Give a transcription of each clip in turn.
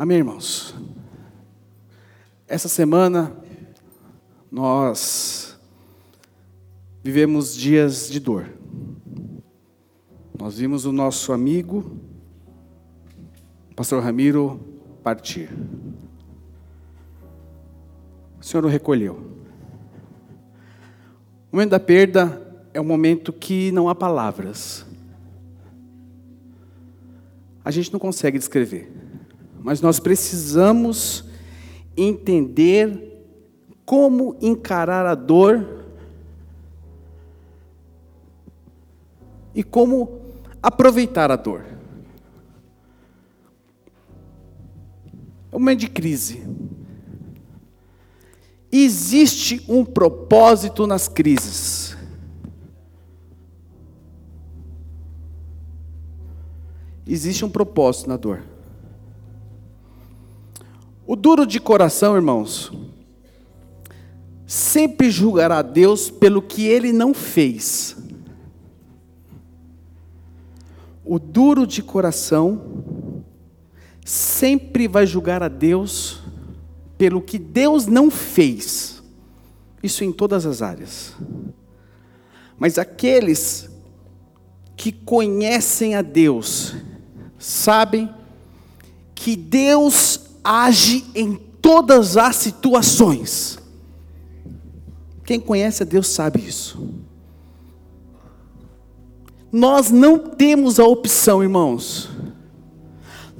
Amém, irmãos? Essa semana nós vivemos dias de dor. Nós vimos o nosso amigo, pastor Ramiro, partir. O Senhor o recolheu. O momento da perda é um momento que não há palavras. A gente não consegue descrever mas nós precisamos entender como encarar a dor e como aproveitar a dor. É um momento de crise. Existe um propósito nas crises. Existe um propósito na dor. O duro de coração, irmãos, sempre julgará Deus pelo que ele não fez. O duro de coração sempre vai julgar a Deus pelo que Deus não fez. Isso em todas as áreas. Mas aqueles que conhecem a Deus, sabem que Deus age em todas as situações. Quem conhece a Deus sabe isso. Nós não temos a opção, irmãos.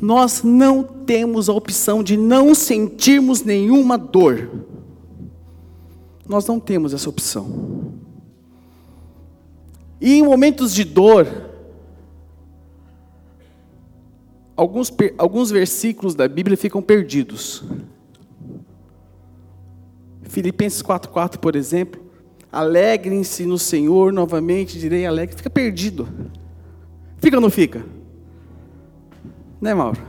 Nós não temos a opção de não sentirmos nenhuma dor. Nós não temos essa opção. E em momentos de dor, alguns, alguns versículos da Bíblia ficam perdidos. Filipenses 4,4, por exemplo. Alegrem-se no Senhor, novamente direi alegre. Fica perdido. Fica ou não fica? Né, Mauro?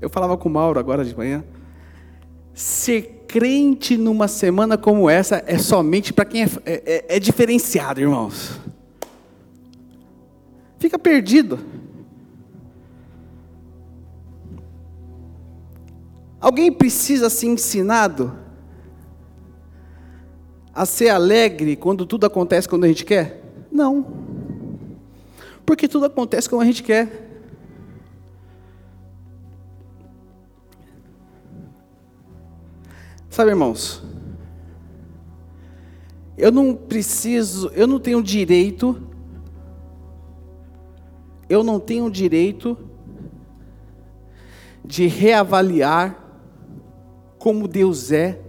Eu falava com o Mauro agora de manhã. Ser crente numa semana como essa é somente para quem é, é, é, é diferenciado, irmãos. Fica perdido. Alguém precisa ser ensinado a ser alegre quando tudo acontece quando a gente quer? Não. Porque tudo acontece como a gente quer. Sabe, irmãos? Eu não preciso, eu não tenho direito, eu não tenho direito de reavaliar como Deus é,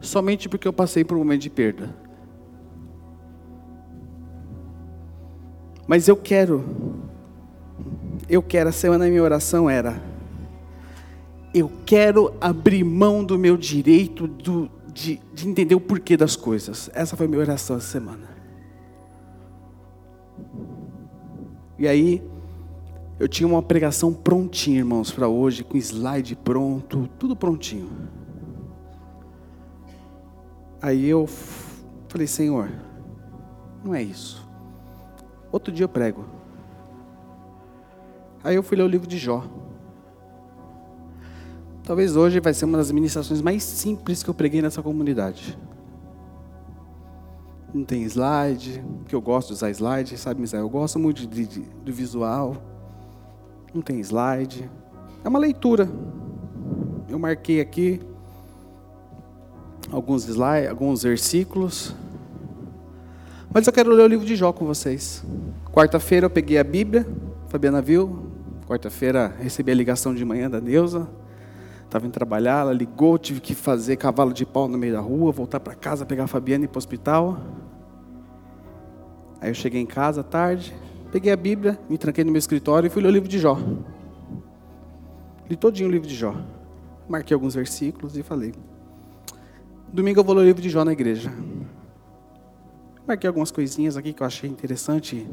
somente porque eu passei por um momento de perda. Mas eu quero, eu quero, a semana minha oração era, eu quero abrir mão do meu direito do, de, de entender o porquê das coisas. Essa foi a minha oração essa semana. E aí, eu tinha uma pregação prontinha, irmãos, para hoje, com slide pronto, tudo prontinho. Aí eu falei, Senhor, não é isso. Outro dia eu prego. Aí eu fui ler o livro de Jó. Talvez hoje vai ser uma das ministrações mais simples que eu preguei nessa comunidade. Não tem slide, que eu gosto de usar slide, sabe, Misael? Eu gosto muito de, de, do visual não tem slide. É uma leitura. Eu marquei aqui alguns slides, alguns versículos. Mas eu quero ler o livro de Jó com vocês. Quarta-feira eu peguei a Bíblia, Fabiana viu. Quarta-feira recebi a ligação de manhã da Neuza. Estava indo trabalhar, ela ligou, tive que fazer cavalo de pau no meio da rua, voltar para casa, pegar a Fabiana e ir para o hospital. Aí eu cheguei em casa à tarde, Peguei a Bíblia, me tranquei no meu escritório e fui ler o livro de Jó. Li todinho o livro de Jó. Marquei alguns versículos e falei: Domingo eu vou ler o livro de Jó na igreja. Marquei algumas coisinhas aqui que eu achei interessante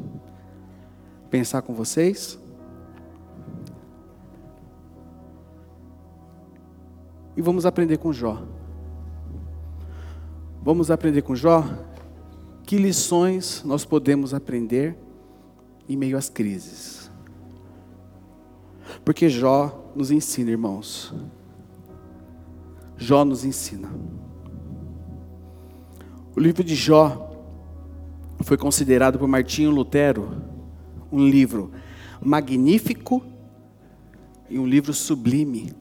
pensar com vocês. E vamos aprender com Jó. Vamos aprender com Jó que lições nós podemos aprender em meio às crises. Porque Jó nos ensina, irmãos. Jó nos ensina. O livro de Jó foi considerado por Martinho Lutero um livro magnífico e um livro sublime.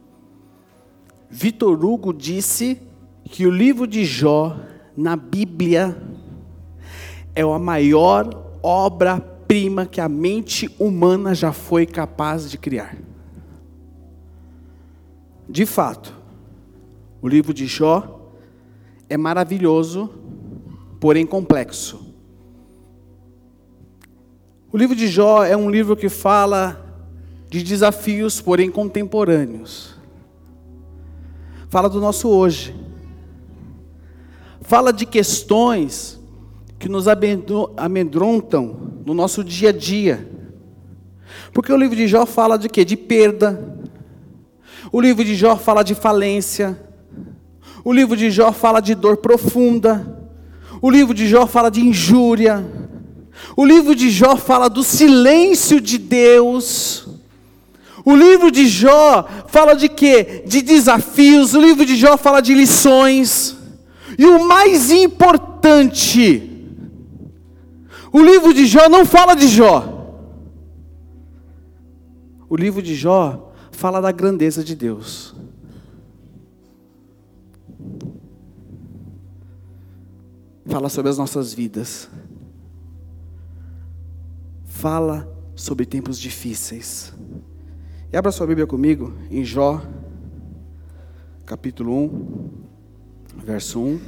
Vitor Hugo disse que o livro de Jó na Bíblia é a maior obra-prima que a mente humana já foi capaz de criar. De fato, o livro de Jó é maravilhoso, porém complexo. O livro de Jó é um livro que fala de desafios, porém contemporâneos. Fala do nosso hoje. Fala de questões que nos amedrontam no nosso dia a dia. Porque o livro de Jó fala de quê? De perda. O livro de Jó fala de falência. O livro de Jó fala de dor profunda. O livro de Jó fala de injúria. O livro de Jó fala do silêncio de Deus. O livro de Jó fala de quê? De desafios. O livro de Jó fala de lições. E o mais importante, o livro de Jó não fala de Jó. O livro de Jó fala da grandeza de Deus. Fala sobre as nossas vidas. Fala sobre tempos difíceis. E abra sua Bíblia comigo em Jó, capítulo 1, verso 1.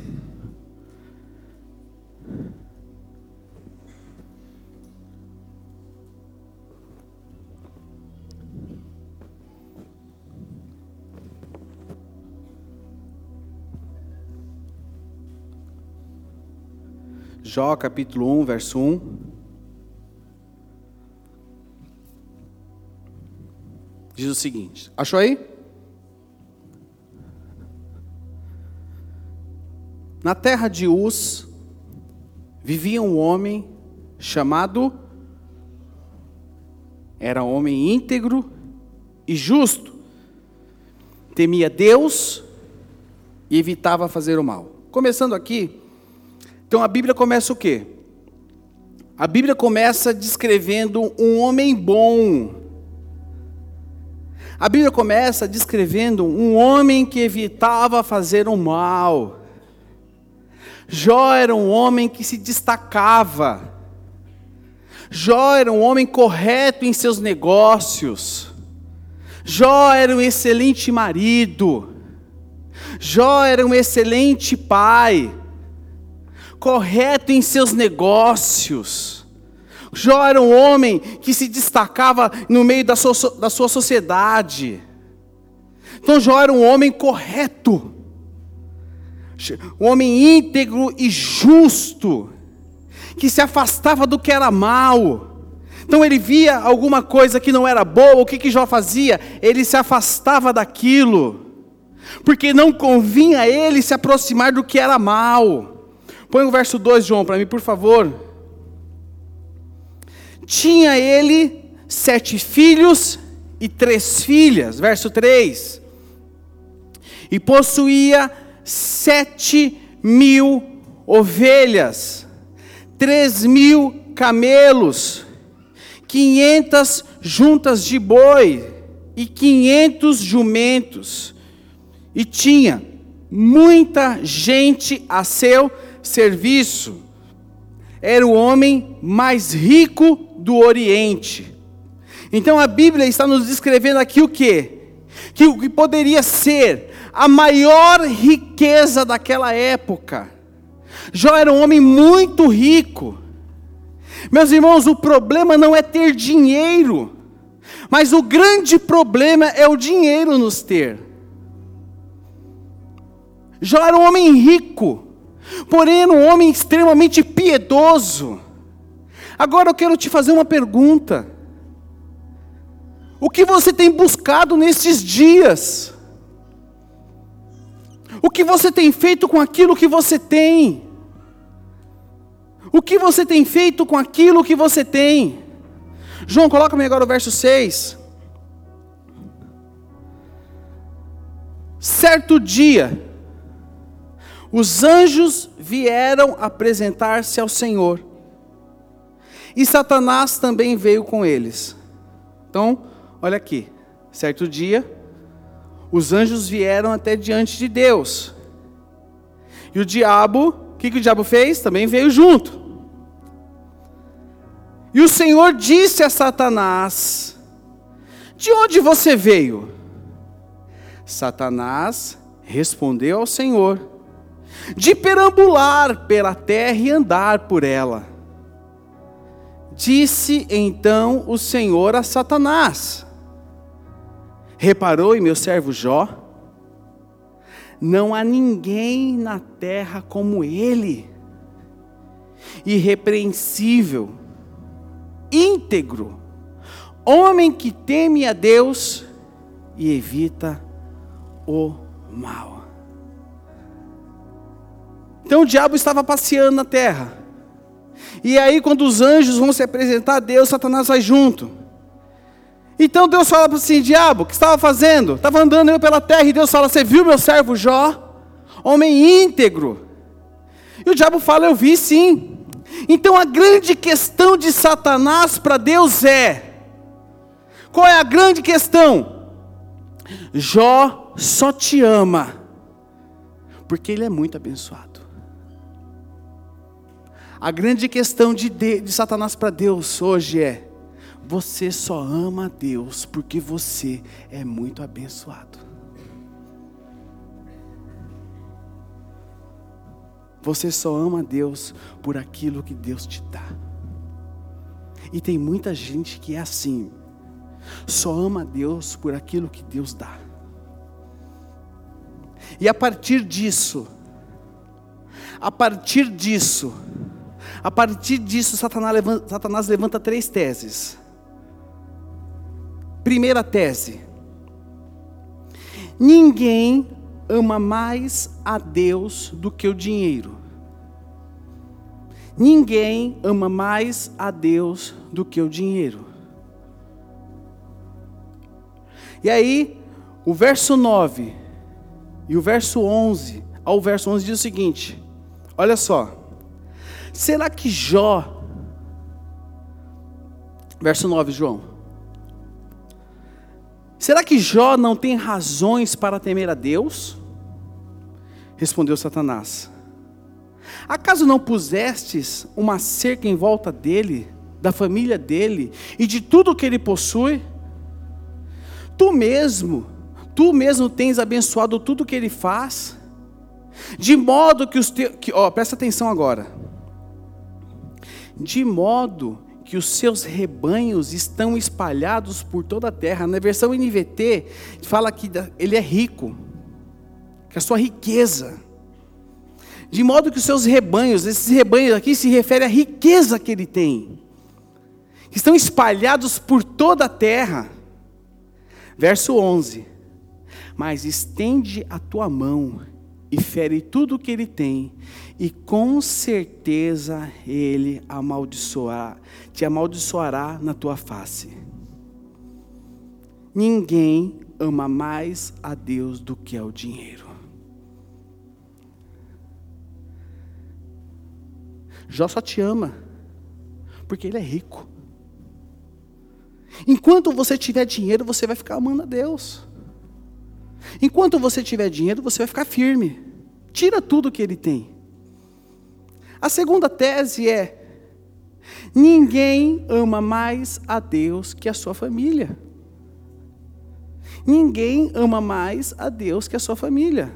Jó capítulo 1, verso 1. diz o seguinte: achou aí? Na terra de Uz vivia um homem chamado era homem íntegro e justo, temia Deus e evitava fazer o mal. Começando aqui, então a Bíblia começa o quê? A Bíblia começa descrevendo um homem bom, a Bíblia começa descrevendo um homem que evitava fazer o mal. Jó era um homem que se destacava. Jó era um homem correto em seus negócios. Jó era um excelente marido. Jó era um excelente pai. Correto em seus negócios. Jó era um homem que se destacava no meio da sua, da sua sociedade. Então Jó era um homem correto, um homem íntegro e justo, que se afastava do que era mal. Então ele via alguma coisa que não era boa, o que, que Jó fazia? Ele se afastava daquilo, porque não convinha a ele se aproximar do que era mal. Põe o verso 2, João, para mim, por favor. Tinha ele sete filhos e três filhas, verso 3. E possuía sete mil ovelhas, três mil camelos, quinhentas juntas de boi e quinhentos jumentos. E tinha muita gente a seu serviço. Era o homem mais rico do Oriente. Então a Bíblia está nos descrevendo aqui o que? Que o que poderia ser a maior riqueza daquela época. Jó era um homem muito rico. Meus irmãos, o problema não é ter dinheiro, mas o grande problema é o dinheiro nos ter. Jó era um homem rico, porém era um homem extremamente piedoso. Agora eu quero te fazer uma pergunta. O que você tem buscado nesses dias? O que você tem feito com aquilo que você tem? O que você tem feito com aquilo que você tem? João, coloca-me agora o verso 6. Certo dia, os anjos vieram apresentar-se ao Senhor, e Satanás também veio com eles. Então, olha aqui, certo dia, os anjos vieram até diante de Deus, e o diabo, o que, que o diabo fez? Também veio junto. E o Senhor disse a Satanás: De onde você veio? Satanás respondeu ao Senhor: De perambular pela terra e andar por ela. Disse então o Senhor a Satanás: Reparou em meu servo Jó? Não há ninguém na terra como ele, irrepreensível íntegro, homem que teme a Deus e evita o mal. Então o diabo estava passeando na terra. E aí, quando os anjos vão se apresentar a Deus, Satanás vai junto. Então Deus fala para assim: diabo, o que estava fazendo? Estava andando eu pela terra e Deus fala: Você viu meu servo Jó? Homem íntegro. E o diabo fala: Eu vi sim. Então a grande questão de Satanás para Deus é: qual é a grande questão? Jó só te ama, porque ele é muito abençoado. A grande questão de, de, de Satanás para Deus hoje é: você só ama a Deus porque você é muito abençoado. Você só ama a Deus por aquilo que Deus te dá. E tem muita gente que é assim. Só ama a Deus por aquilo que Deus dá. E a partir disso, a partir disso, a partir disso, Satanás levanta, Satanás levanta três teses. Primeira tese: ninguém ama mais a Deus do que o dinheiro. Ninguém ama mais a Deus do que o dinheiro. E aí, o verso 9 e o verso 11, ao verso 11 diz o seguinte: Olha só. Será que Jó Verso 9, João. Será que Jó não tem razões para temer a Deus? Respondeu Satanás: Acaso não pusestes uma cerca em volta dele, da família dele e de tudo que ele possui? Tu mesmo, tu mesmo tens abençoado tudo que ele faz, de modo que os teus. Ó, presta atenção agora. De modo que os seus rebanhos estão espalhados por toda a terra. Na versão NVT, fala que ele é rico que a sua riqueza, de modo que os seus rebanhos, esses rebanhos aqui se refere à riqueza que ele tem, que estão espalhados por toda a terra. Verso 11: Mas estende a tua mão e fere tudo o que ele tem, e com certeza ele amaldiçoará, te amaldiçoará na tua face. Ninguém ama mais a Deus do que ao dinheiro. Jó só te ama, porque ele é rico. Enquanto você tiver dinheiro, você vai ficar amando a Deus. Enquanto você tiver dinheiro, você vai ficar firme. Tira tudo que ele tem. A segunda tese é: ninguém ama mais a Deus que a sua família. Ninguém ama mais a Deus que a sua família.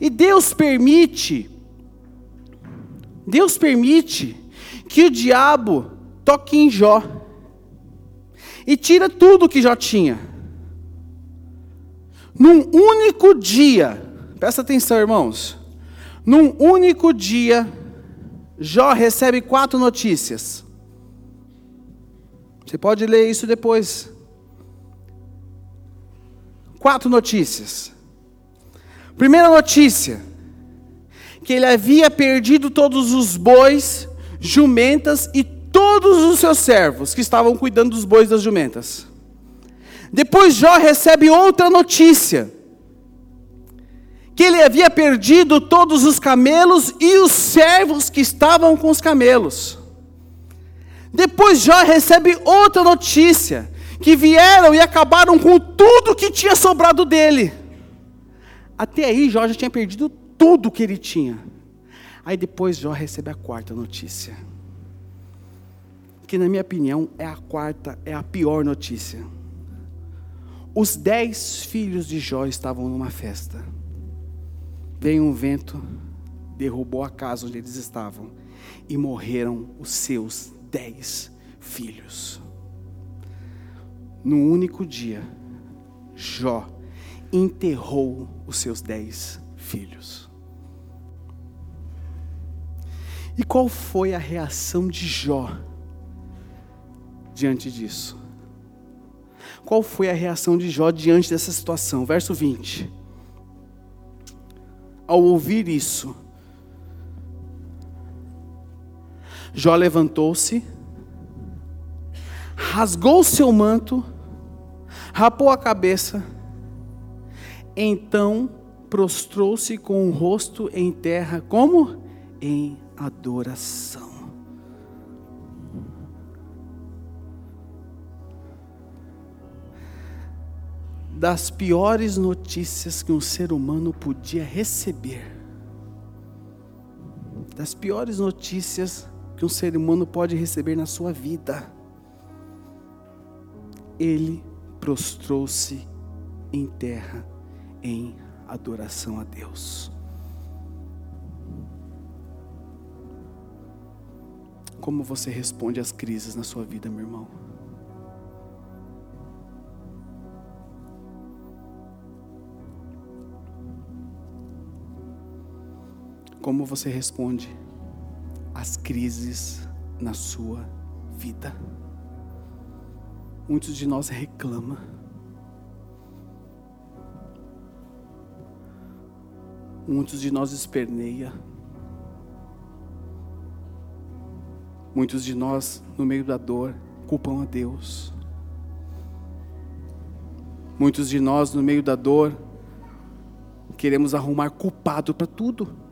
E Deus permite Deus permite que o diabo toque em Jó e tira tudo que Jó tinha. Num único dia, presta atenção, irmãos. Num único dia, Jó recebe quatro notícias. Você pode ler isso depois. Quatro notícias. Primeira notícia: que ele havia perdido todos os bois, jumentas e todos os seus servos que estavam cuidando dos bois das jumentas. Depois Jó recebe outra notícia: que ele havia perdido todos os camelos e os servos que estavam com os camelos. Depois Jó recebe outra notícia: que vieram e acabaram com tudo que tinha sobrado dele. Até aí Jó já tinha perdido tudo que ele tinha. Aí depois Jó recebe a quarta notícia. Que na minha opinião é a quarta, é a pior notícia. Os dez filhos de Jó estavam numa festa. Veio um vento, derrubou a casa onde eles estavam e morreram os seus dez filhos. Num único dia, Jó enterrou os seus dez filhos. E qual foi a reação de Jó diante disso? Qual foi a reação de Jó diante dessa situação? Verso 20. Ao ouvir isso, Jó levantou-se, rasgou seu manto, rapou a cabeça, então prostrou-se com o rosto em terra, como? Em adoração. Das piores notícias que um ser humano podia receber, das piores notícias que um ser humano pode receber na sua vida, ele prostrou-se em terra em adoração a Deus. Como você responde às crises na sua vida, meu irmão? Como você responde as crises na sua vida. Muitos de nós reclamam. Muitos de nós esperneia. Muitos de nós, no meio da dor, culpam a Deus. Muitos de nós, no meio da dor, queremos arrumar culpado para tudo.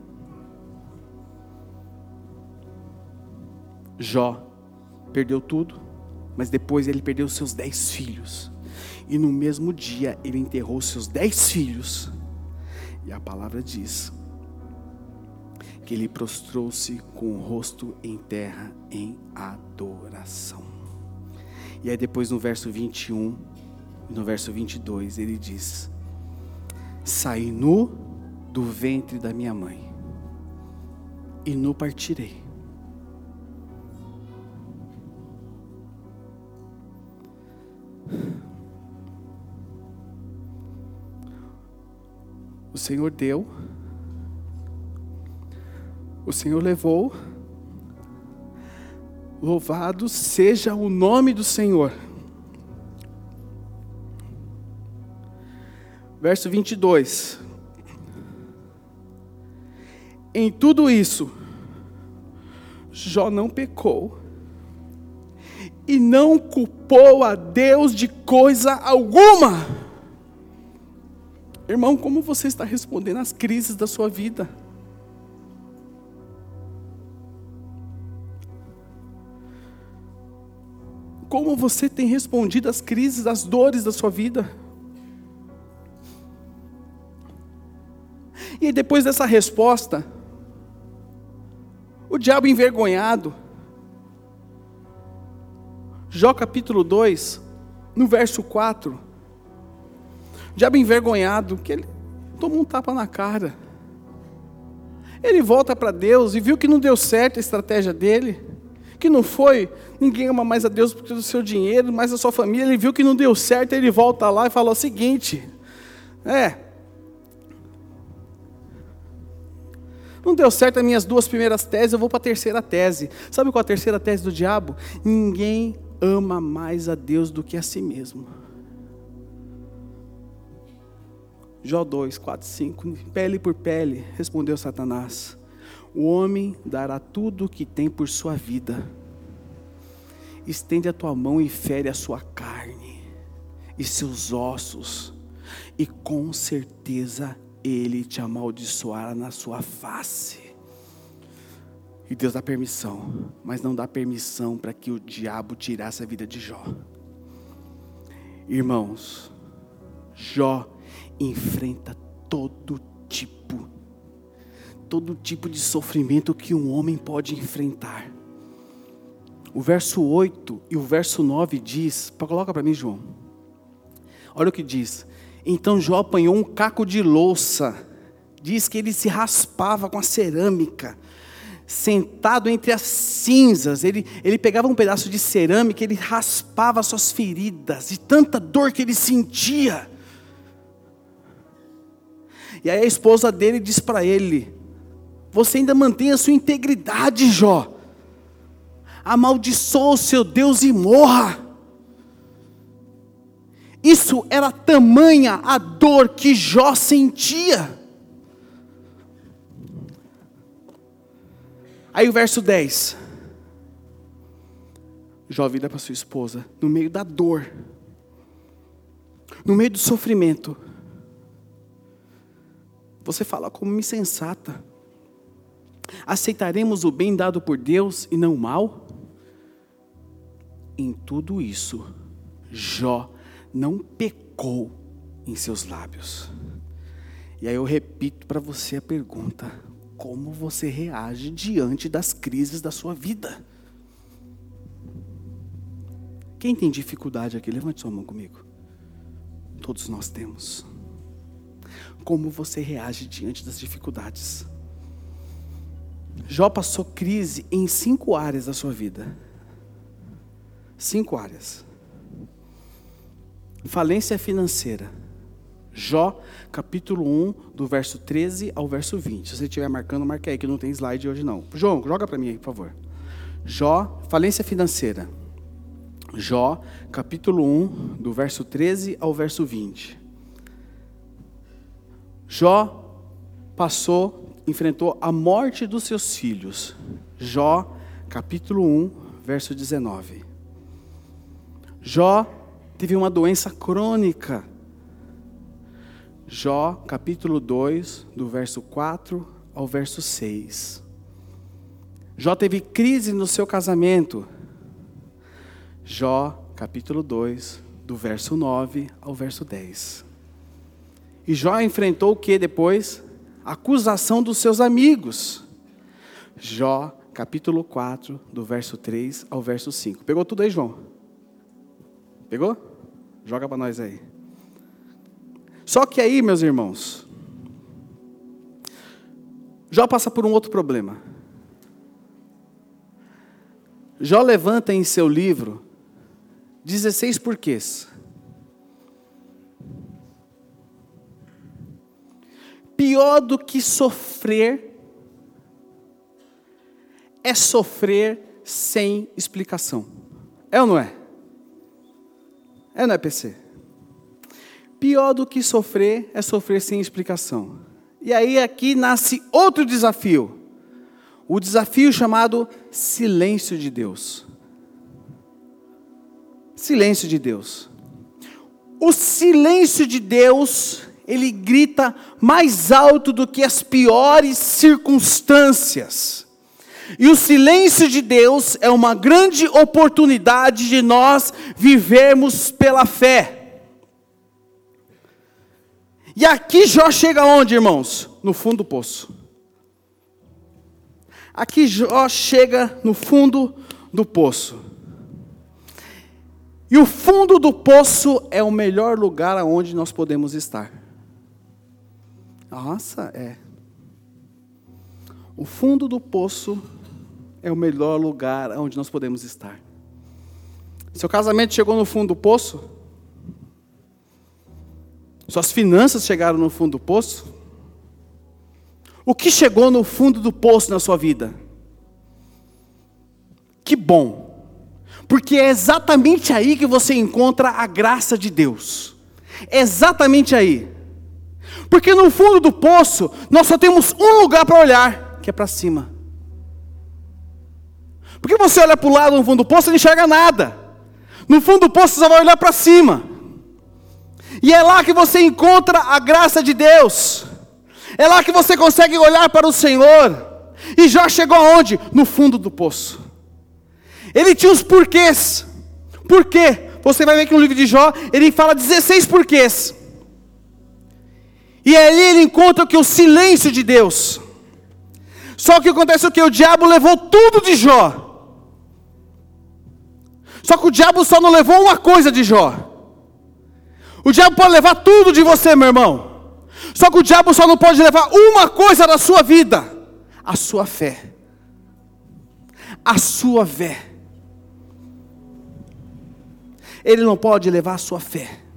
Jó perdeu tudo, mas depois ele perdeu seus dez filhos. E no mesmo dia ele enterrou seus dez filhos. E a palavra diz que ele prostrou-se com o rosto em terra em adoração. E aí depois no verso 21 e no verso 22 ele diz: Saí nu do ventre da minha mãe e nu partirei. O Senhor deu, o Senhor levou. Louvado seja o nome do Senhor. Verso 22. Em tudo isso, Jó não pecou e não culpou a Deus de coisa alguma. Irmão, como você está respondendo às crises da sua vida? Como você tem respondido às crises, às dores da sua vida? E depois dessa resposta, o diabo envergonhado, Jó capítulo 2, no verso 4. Diabo envergonhado, que ele tomou um tapa na cara. Ele volta para Deus e viu que não deu certo a estratégia dele, que não foi, ninguém ama mais a Deus porque do seu dinheiro, mais a sua família. Ele viu que não deu certo, ele volta lá e fala o seguinte: É, Não deu certo as minhas duas primeiras teses, eu vou para a terceira tese. Sabe qual é a terceira tese do diabo? Ninguém ama mais a Deus do que a si mesmo. Jó 2, 4, 5. Pele por pele, respondeu Satanás. O homem dará tudo o que tem por sua vida. Estende a tua mão e fere a sua carne e seus ossos, e com certeza ele te amaldiçoar na sua face. E Deus dá permissão, mas não dá permissão para que o diabo tirasse a vida de Jó. Irmãos, Jó enfrenta todo tipo, todo tipo de sofrimento que um homem pode enfrentar. O verso 8 e o verso 9 diz, coloca para mim, João. Olha o que diz. Então Jó apanhou um caco de louça. Diz que ele se raspava com a cerâmica sentado entre as cinzas, ele, ele pegava um pedaço de cerâmica, ele raspava suas feridas, de tanta dor que ele sentia. E aí a esposa dele diz para ele: Você ainda mantém a sua integridade, Jó. Amaldiçoa o seu Deus e morra. Isso era tamanha a dor que Jó sentia. Aí o verso 10. Jó vira para sua esposa, no meio da dor, no meio do sofrimento. Você fala como insensata. Aceitaremos o bem dado por Deus e não o mal? Em tudo isso, Jó não pecou em seus lábios. E aí eu repito para você a pergunta: como você reage diante das crises da sua vida. Quem tem dificuldade aqui, levante sua mão comigo. Todos nós temos. Como você reage diante das dificuldades? Jó passou crise em cinco áreas da sua vida. Cinco áreas. Falência financeira. Jó capítulo 1, do verso 13 ao verso 20. Se você estiver marcando, marque aí, que não tem slide hoje não. João, joga para mim aí, por favor. Jó, falência financeira. Jó, capítulo 1, do verso 13 ao verso 20. Jó passou, enfrentou a morte dos seus filhos. Jó, capítulo 1, verso 19. Jó teve uma doença crônica Jó, capítulo 2, do verso 4 ao verso 6. Jó teve crise no seu casamento. Jó, capítulo 2, do verso 9 ao verso 10. E Jó enfrentou o que depois? Acusação dos seus amigos. Jó, capítulo 4, do verso 3 ao verso 5. Pegou tudo aí, João? Pegou? Joga para nós aí. Só que aí, meus irmãos, Jó passa por um outro problema. Jó levanta em seu livro 16 porquês. Pior do que sofrer é sofrer sem explicação. É ou não é? É ou não é, PC? Pior do que sofrer é sofrer sem explicação. E aí aqui nasce outro desafio. O desafio chamado silêncio de Deus. Silêncio de Deus. O silêncio de Deus, ele grita mais alto do que as piores circunstâncias. E o silêncio de Deus é uma grande oportunidade de nós vivermos pela fé. E aqui Jó chega onde, irmãos? No fundo do poço. Aqui Jó chega no fundo do poço. E o fundo do poço é o melhor lugar aonde nós podemos estar. Nossa, é. O fundo do poço é o melhor lugar onde nós podemos estar. Seu casamento chegou no fundo do poço? Suas finanças chegaram no fundo do poço? O que chegou no fundo do poço na sua vida? Que bom. Porque é exatamente aí que você encontra a graça de Deus. É exatamente aí. Porque no fundo do poço, nós só temos um lugar para olhar, que é para cima. Porque você olha para o lado no fundo do poço, você não enxerga nada. No fundo do poço, você vai olhar para cima. E é lá que você encontra a graça de Deus. É lá que você consegue olhar para o Senhor. E Jó chegou aonde? No fundo do poço. Ele tinha os porquês. Por quê? Você vai ver que no livro de Jó, ele fala 16 porquês. E ali ele encontra que o silêncio de Deus. Só que acontece o que? O diabo levou tudo de Jó. Só que o diabo só não levou uma coisa de Jó. O diabo pode levar tudo de você, meu irmão. Só que o diabo só não pode levar uma coisa da sua vida: a sua fé. A sua fé. Ele não pode levar a sua fé.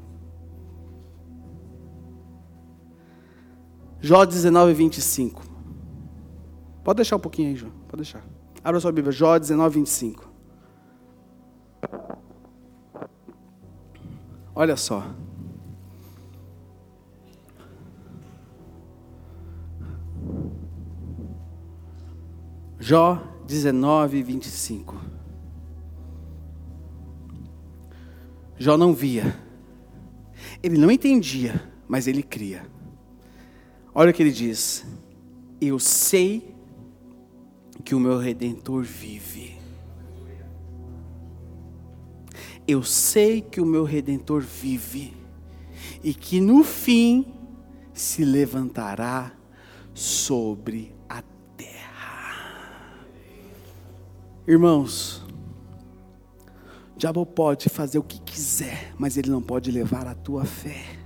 Jó 19, 25. Pode deixar um pouquinho aí, Jó. Pode deixar. Abra sua Bíblia, Jó 19, 25. Olha só. Jó 19, 25. Jó não via, ele não entendia, mas ele cria. Olha o que ele diz: Eu sei que o meu redentor vive. Eu sei que o meu redentor vive e que no fim se levantará sobre Irmãos, o diabo pode fazer o que quiser, mas ele não pode levar a tua fé.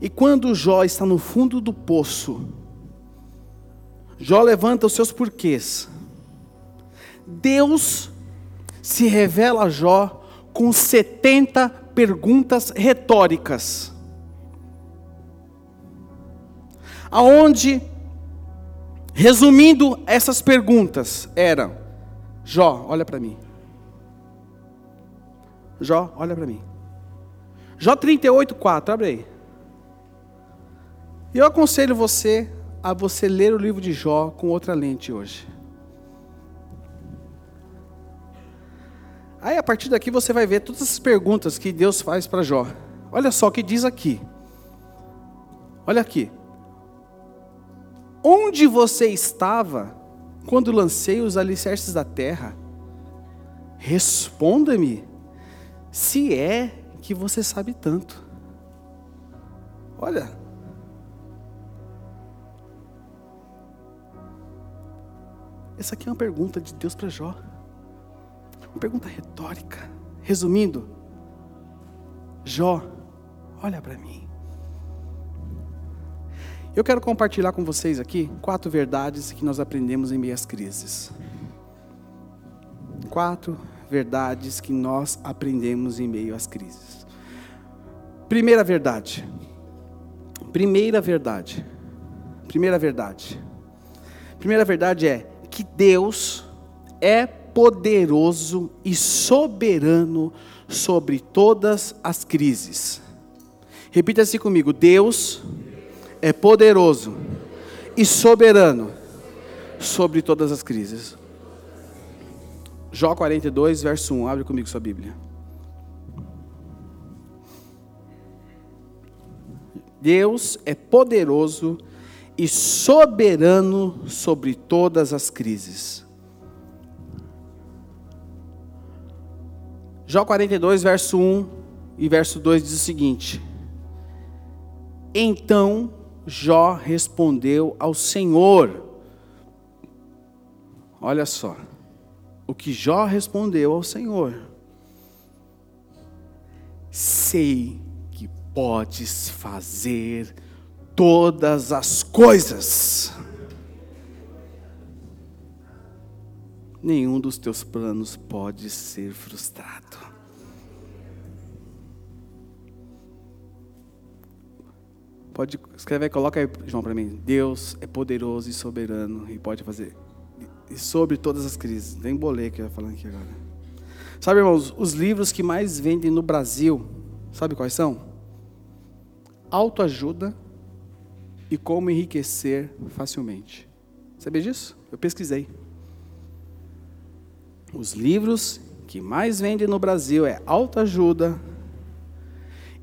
E quando Jó está no fundo do poço, Jó levanta os seus porquês. Deus se revela a Jó com 70 perguntas retóricas. Aonde Resumindo essas perguntas, eram: Jó, olha para mim. Jó, olha para mim. Jó 38, 4, abre aí. E eu aconselho você a você ler o livro de Jó com outra lente hoje. Aí a partir daqui você vai ver todas as perguntas que Deus faz para Jó. Olha só o que diz aqui. Olha aqui. Onde você estava quando lancei os alicerces da terra? Responda-me, se é que você sabe tanto. Olha, essa aqui é uma pergunta de Deus para Jó, uma pergunta retórica. Resumindo, Jó, olha para mim. Eu quero compartilhar com vocês aqui quatro verdades que nós aprendemos em meio às crises. Quatro verdades que nós aprendemos em meio às crises. Primeira verdade. Primeira verdade. Primeira verdade. Primeira verdade é que Deus é poderoso e soberano sobre todas as crises. Repita-se comigo: Deus é poderoso e soberano sobre todas as crises. Jó 42, verso 1. Abre comigo sua Bíblia. Deus é poderoso e soberano sobre todas as crises. Jó 42, verso 1 e verso 2 diz o seguinte: Então Jó respondeu ao Senhor. Olha só, o que Jó respondeu ao Senhor. Sei que podes fazer todas as coisas. Nenhum dos teus planos pode ser frustrado. Pode escrever, coloca aí, João, para mim. Deus é poderoso e soberano e pode fazer. E sobre todas as crises. Nem bolei que eu falando aqui agora. Sabe, irmãos, os livros que mais vendem no Brasil, sabe quais são? Autoajuda e como enriquecer facilmente. Sabia disso? Eu pesquisei. Os livros que mais vendem no Brasil é autoajuda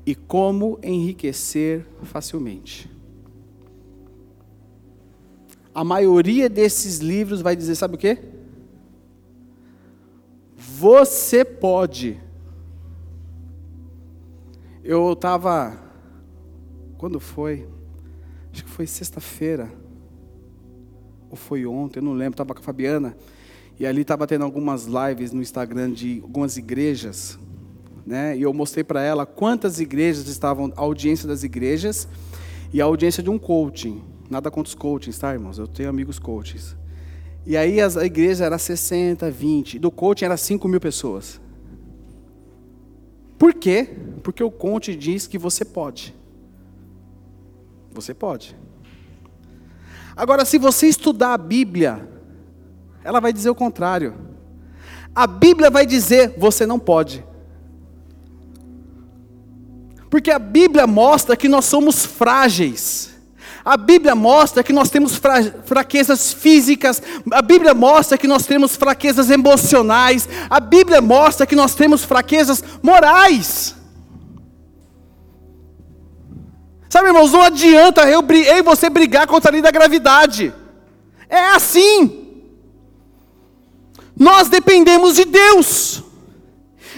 e como enriquecer facilmente. A maioria desses livros vai dizer, sabe o quê? Você pode. Eu estava. Quando foi? Acho que foi sexta-feira. Ou foi ontem, eu não lembro. Estava com a Fabiana. E ali estava tendo algumas lives no Instagram de algumas igrejas. Né? E eu mostrei para ela quantas igrejas estavam, a audiência das igrejas e a audiência de um coaching. Nada contra os coachings, tá, irmãos? Eu tenho amigos coaches. E aí a igreja era 60, 20. Do coaching era 5 mil pessoas. Por quê? Porque o coach diz que você pode. Você pode. Agora, se você estudar a Bíblia, ela vai dizer o contrário. A Bíblia vai dizer: você não pode. Porque a Bíblia mostra que nós somos frágeis. A Bíblia mostra que nós temos fraquezas físicas, a Bíblia mostra que nós temos fraquezas emocionais, a Bíblia mostra que nós temos fraquezas morais. Sabe, irmãos, não adianta eu, eu e você brigar contra a lei da gravidade. É assim. Nós dependemos de Deus.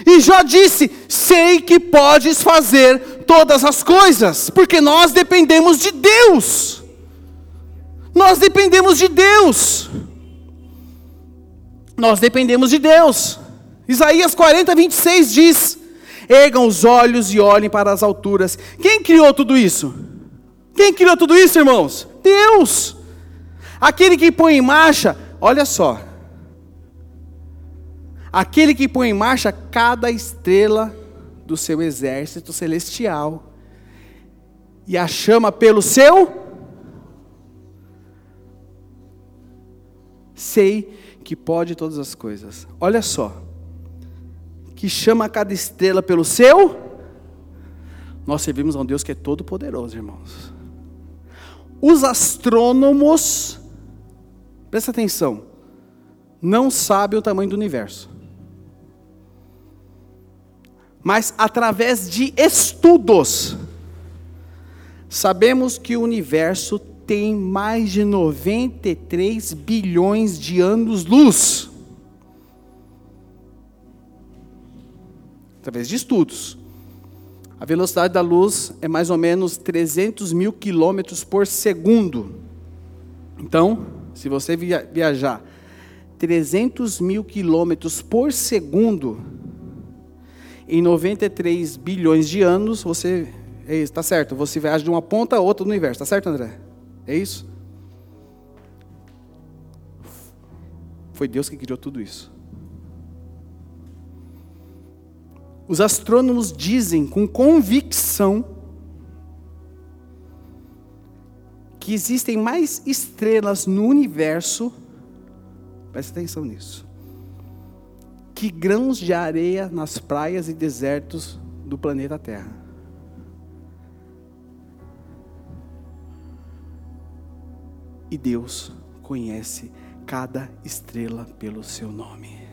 E já disse: sei que podes fazer todas as coisas, porque nós dependemos de Deus. Nós dependemos de Deus. Nós dependemos de Deus. Isaías 40, 26 diz: Ergam os olhos e olhem para as alturas. Quem criou tudo isso? Quem criou tudo isso, irmãos? Deus. Aquele que põe em marcha, olha só, aquele que põe em marcha cada estrela do seu exército celestial e a chama pelo seu sei que pode todas as coisas. Olha só. Que chama cada estrela pelo seu nós servimos a um Deus que é todo poderoso, irmãos. Os astrônomos Presta atenção. Não sabem o tamanho do universo mas através de estudos, sabemos que o universo tem mais de 93 bilhões de anos-luz. Através de estudos. A velocidade da luz é mais ou menos 300 mil quilômetros por segundo. Então, se você viajar 300 mil quilômetros por segundo, em 93 bilhões de anos, você. É isso, tá certo. Você viaja de uma ponta a outra do universo, tá certo, André? É isso? Foi Deus que criou tudo isso. Os astrônomos dizem com convicção que existem mais estrelas no universo, preste atenção nisso, que grãos de areia nas praias e desertos do planeta Terra. E Deus conhece cada estrela pelo seu nome.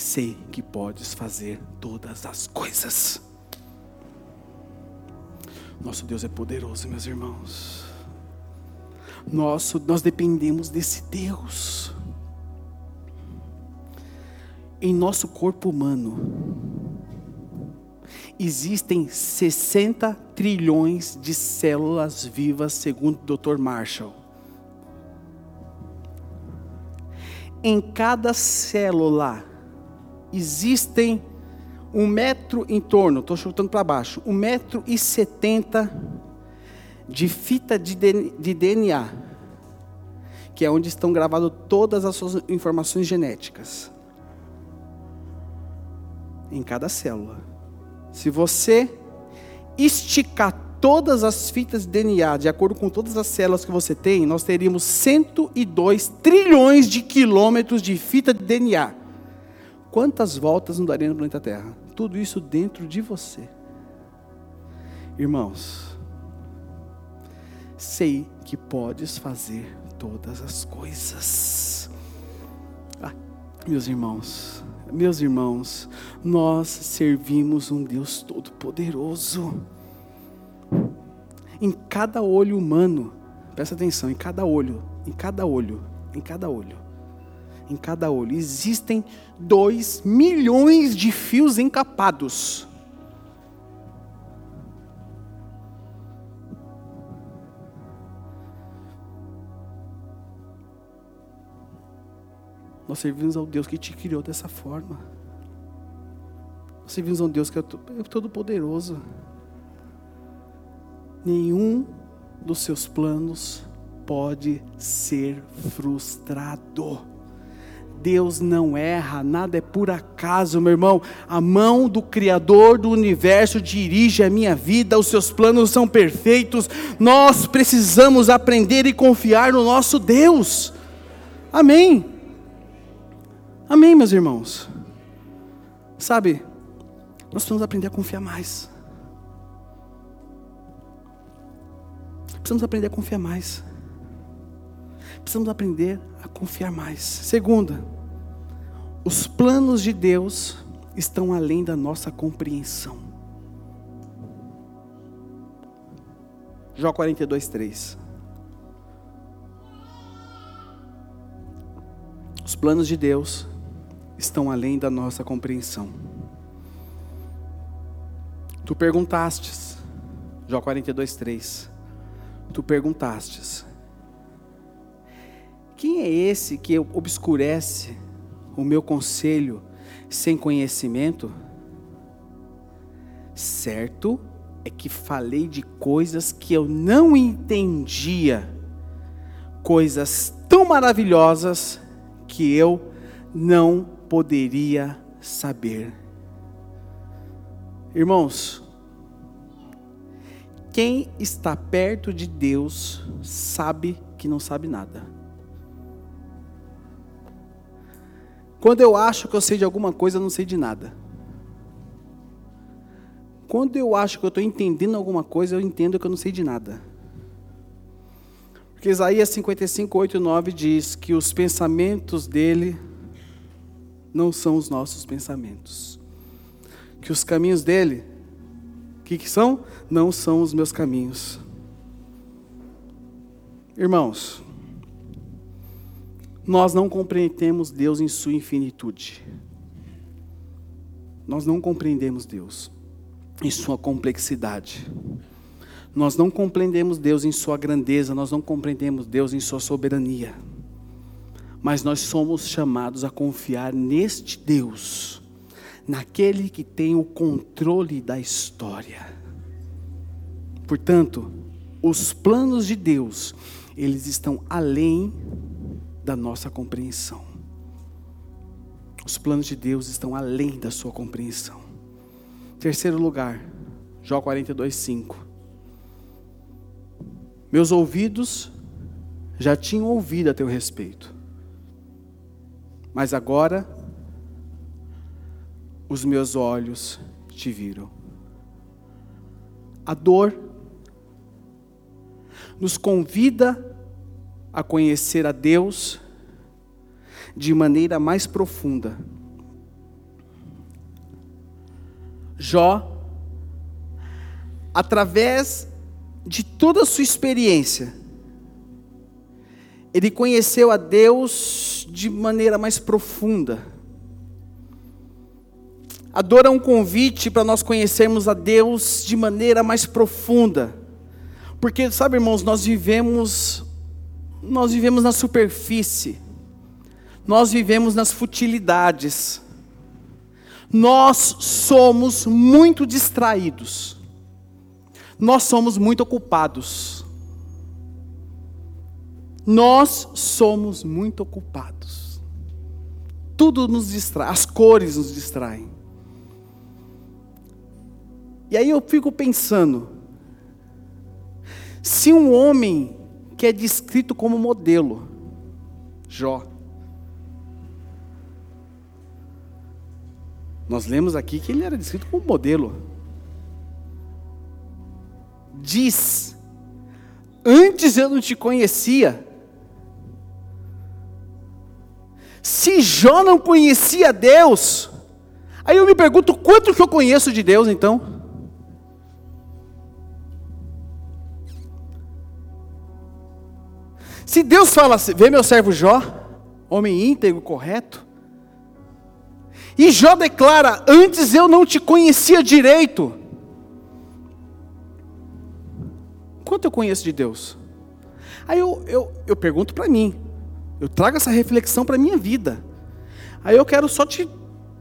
Sei que podes fazer todas as coisas. Nosso Deus é poderoso, meus irmãos. Nosso, nós dependemos desse Deus em nosso corpo humano existem 60 trilhões de células vivas, segundo o Dr. Marshall. Em cada célula existem um metro em torno, estou chutando para baixo, um metro e setenta de fita de DNA, que é onde estão gravadas todas as suas informações genéticas em cada célula. Se você esticar todas as fitas de DNA, de acordo com todas as células que você tem, nós teríamos 102 trilhões de quilômetros de fita de DNA. Quantas voltas não daria no planeta Terra? Tudo isso dentro de você. Irmãos, sei que podes fazer todas as coisas. Ah, meus irmãos, Meus irmãos, nós servimos um Deus todo-poderoso. Em cada olho humano, presta atenção, em cada olho, em cada olho, em cada olho, em cada olho, existem dois milhões de fios encapados. Nós servimos ao Deus que te criou dessa forma. Nós servimos a um Deus que é, é todo-poderoso. Nenhum dos seus planos pode ser frustrado. Deus não erra, nada é por acaso, meu irmão. A mão do Criador do universo dirige a minha vida, os seus planos são perfeitos. Nós precisamos aprender e confiar no nosso Deus. Amém. Amém, meus irmãos? Sabe, nós precisamos aprender a confiar mais. Precisamos aprender a confiar mais. Precisamos aprender confiar mais. Segunda, os planos de Deus estão além da nossa compreensão. Jó 42, 3. Os planos de Deus estão além da nossa compreensão. Tu perguntastes, Jó 42, 3. Tu perguntastes, quem é esse que obscurece o meu conselho sem conhecimento? Certo é que falei de coisas que eu não entendia, coisas tão maravilhosas que eu não poderia saber. Irmãos, quem está perto de Deus sabe que não sabe nada. Quando eu acho que eu sei de alguma coisa, eu não sei de nada. Quando eu acho que eu estou entendendo alguma coisa, eu entendo que eu não sei de nada. Porque Isaías 55, 8 e 9 diz que os pensamentos dele não são os nossos pensamentos. Que os caminhos dele, que, que são? Não são os meus caminhos. Irmãos, nós não compreendemos Deus em sua infinitude. Nós não compreendemos Deus em sua complexidade. Nós não compreendemos Deus em sua grandeza, nós não compreendemos Deus em sua soberania mas nós somos chamados a confiar neste Deus, naquele que tem o controle da história. Portanto, os planos de Deus, eles estão além da nossa compreensão. Os planos de Deus estão além da sua compreensão. Terceiro lugar, Jó 42, 5. Meus ouvidos já tinham ouvido a teu respeito mas agora os meus olhos te viram. A dor nos convida a conhecer a Deus de maneira mais profunda. Jó, através de toda a sua experiência, ele conheceu a Deus de maneira mais profunda. A dor é um convite para nós conhecermos a Deus de maneira mais profunda. Porque, sabe, irmãos, nós vivemos nós vivemos na superfície. Nós vivemos nas futilidades. Nós somos muito distraídos. Nós somos muito ocupados. Nós somos muito ocupados. Tudo nos distrai, as cores nos distraem. E aí eu fico pensando, se um homem que é descrito como modelo, Jó, nós lemos aqui que ele era descrito como modelo, diz: Antes eu não te conhecia, Se Jó não conhecia Deus, aí eu me pergunto quanto que eu conheço de Deus então? Se Deus fala assim, vê meu servo Jó, homem íntegro, correto, e Jó declara: Antes eu não te conhecia direito. Quanto eu conheço de Deus? Aí eu, eu, eu pergunto para mim, eu trago essa reflexão para a minha vida. Aí eu quero só te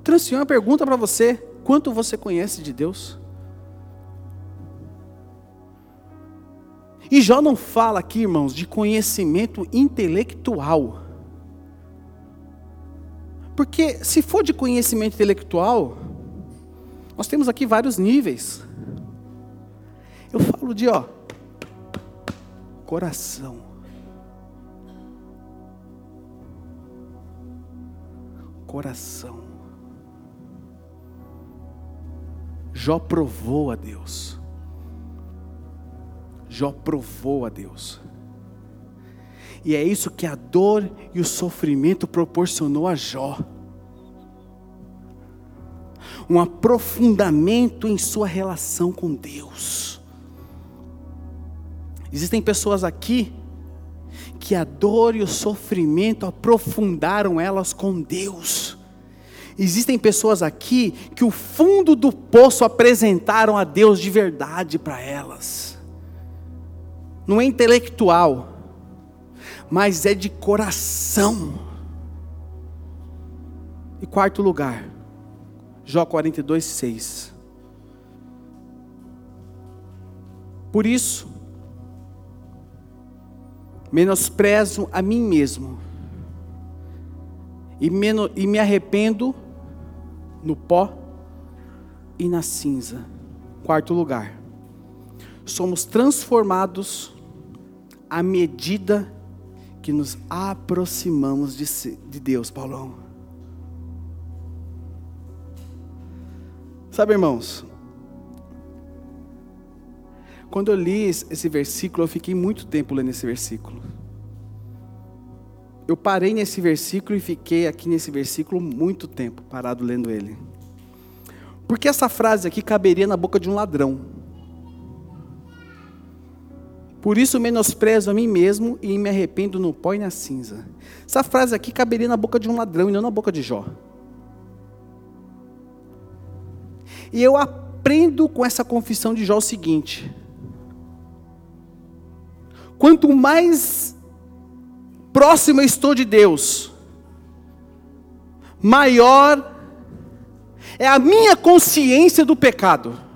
transferir uma pergunta para você: quanto você conhece de Deus? E Jó não fala aqui, irmãos, de conhecimento intelectual. Porque se for de conhecimento intelectual, nós temos aqui vários níveis. Eu falo de, ó, coração. Coração. Jó provou a Deus. Jó provou a Deus. E é isso que a dor e o sofrimento proporcionou a Jó. Um aprofundamento em sua relação com Deus. Existem pessoas aqui que a dor e o sofrimento aprofundaram elas com Deus. Existem pessoas aqui que o fundo do poço apresentaram a Deus de verdade para elas. Não é intelectual, mas é de coração. E quarto lugar, Jó 42, 6. Por isso, menosprezo a mim mesmo, e, e me arrependo no pó e na cinza. Quarto lugar, somos transformados à medida que nos aproximamos de, de Deus, Paulão. Sabe, irmãos, quando eu li esse versículo, eu fiquei muito tempo lendo esse versículo. Eu parei nesse versículo e fiquei aqui nesse versículo muito tempo, parado lendo ele. Porque essa frase aqui caberia na boca de um ladrão. Por isso menosprezo a mim mesmo e me arrependo no pó e na cinza. Essa frase aqui caberia na boca de um ladrão e não na boca de Jó. E eu aprendo com essa confissão de Jó o seguinte: quanto mais próximo eu estou de Deus, maior é a minha consciência do pecado.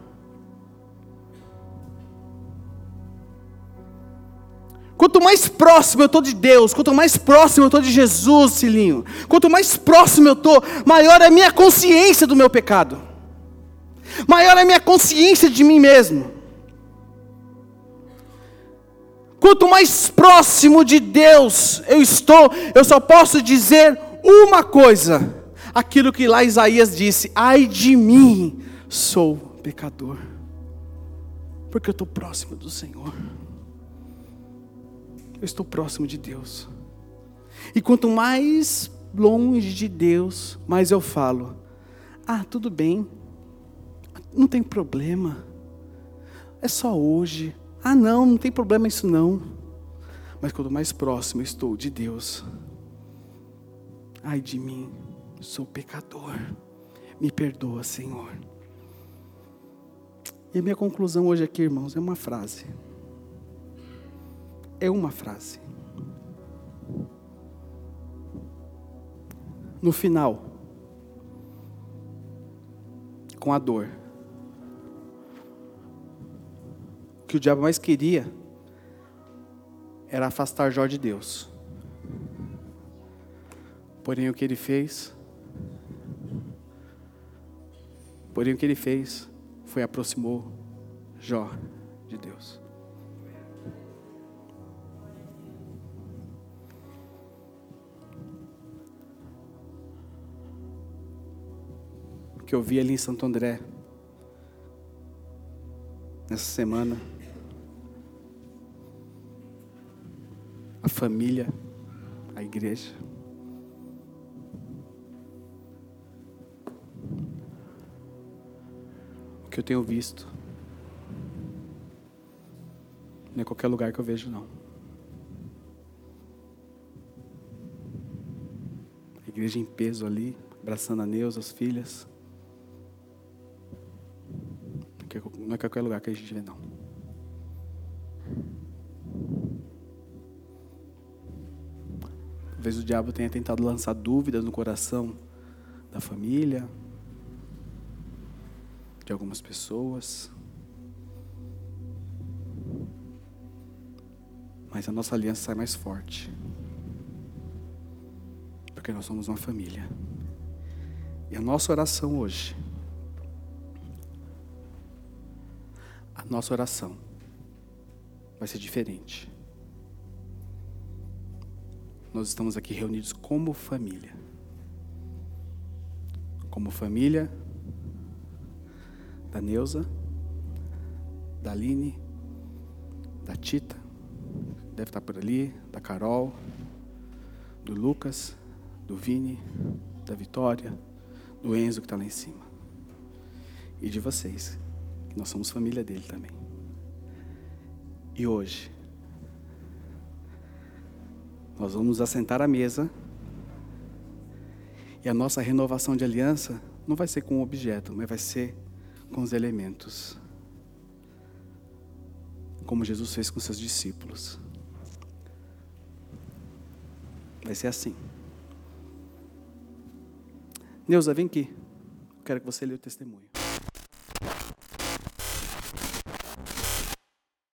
Quanto mais próximo eu estou de Deus, quanto mais próximo eu estou de Jesus, Cilinho, quanto mais próximo eu estou, maior é a minha consciência do meu pecado, maior é a minha consciência de mim mesmo. Quanto mais próximo de Deus eu estou, eu só posso dizer uma coisa: aquilo que lá Isaías disse: ai de mim, sou pecador, porque eu estou próximo do Senhor eu estou próximo de Deus. E quanto mais longe de Deus, mais eu falo: ah, tudo bem, não tem problema, é só hoje. Ah, não, não tem problema isso não. Mas quanto mais próximo eu estou de Deus, ai de mim, sou pecador, me perdoa, Senhor. E a minha conclusão hoje aqui, irmãos, é uma frase é uma frase. No final, com a dor, o que o diabo mais queria era afastar Jó de Deus. Porém, o que ele fez, porém, o que ele fez foi aproximou Jó de Deus. que eu vi ali em Santo André, nessa semana. A família, a igreja. O que eu tenho visto. Não é qualquer lugar que eu vejo, não. A igreja em peso ali, abraçando a neus as filhas. Não é qualquer lugar que a gente vê, não. Talvez o diabo tenha tentado lançar dúvidas no coração da família, de algumas pessoas. Mas a nossa aliança sai mais forte. Porque nós somos uma família. E a nossa oração hoje, nossa oração vai ser diferente. Nós estamos aqui reunidos como família. Como família da Neuza, da Aline, da Tita, deve estar por ali, da Carol, do Lucas, do Vini, da Vitória, do Enzo que está lá em cima. E de vocês, nós somos família dele também. E hoje, nós vamos assentar à mesa. E a nossa renovação de aliança não vai ser com um objeto, mas vai ser com os elementos. Como Jesus fez com seus discípulos. Vai ser assim. Neuza, vem aqui. Quero que você leia o testemunho.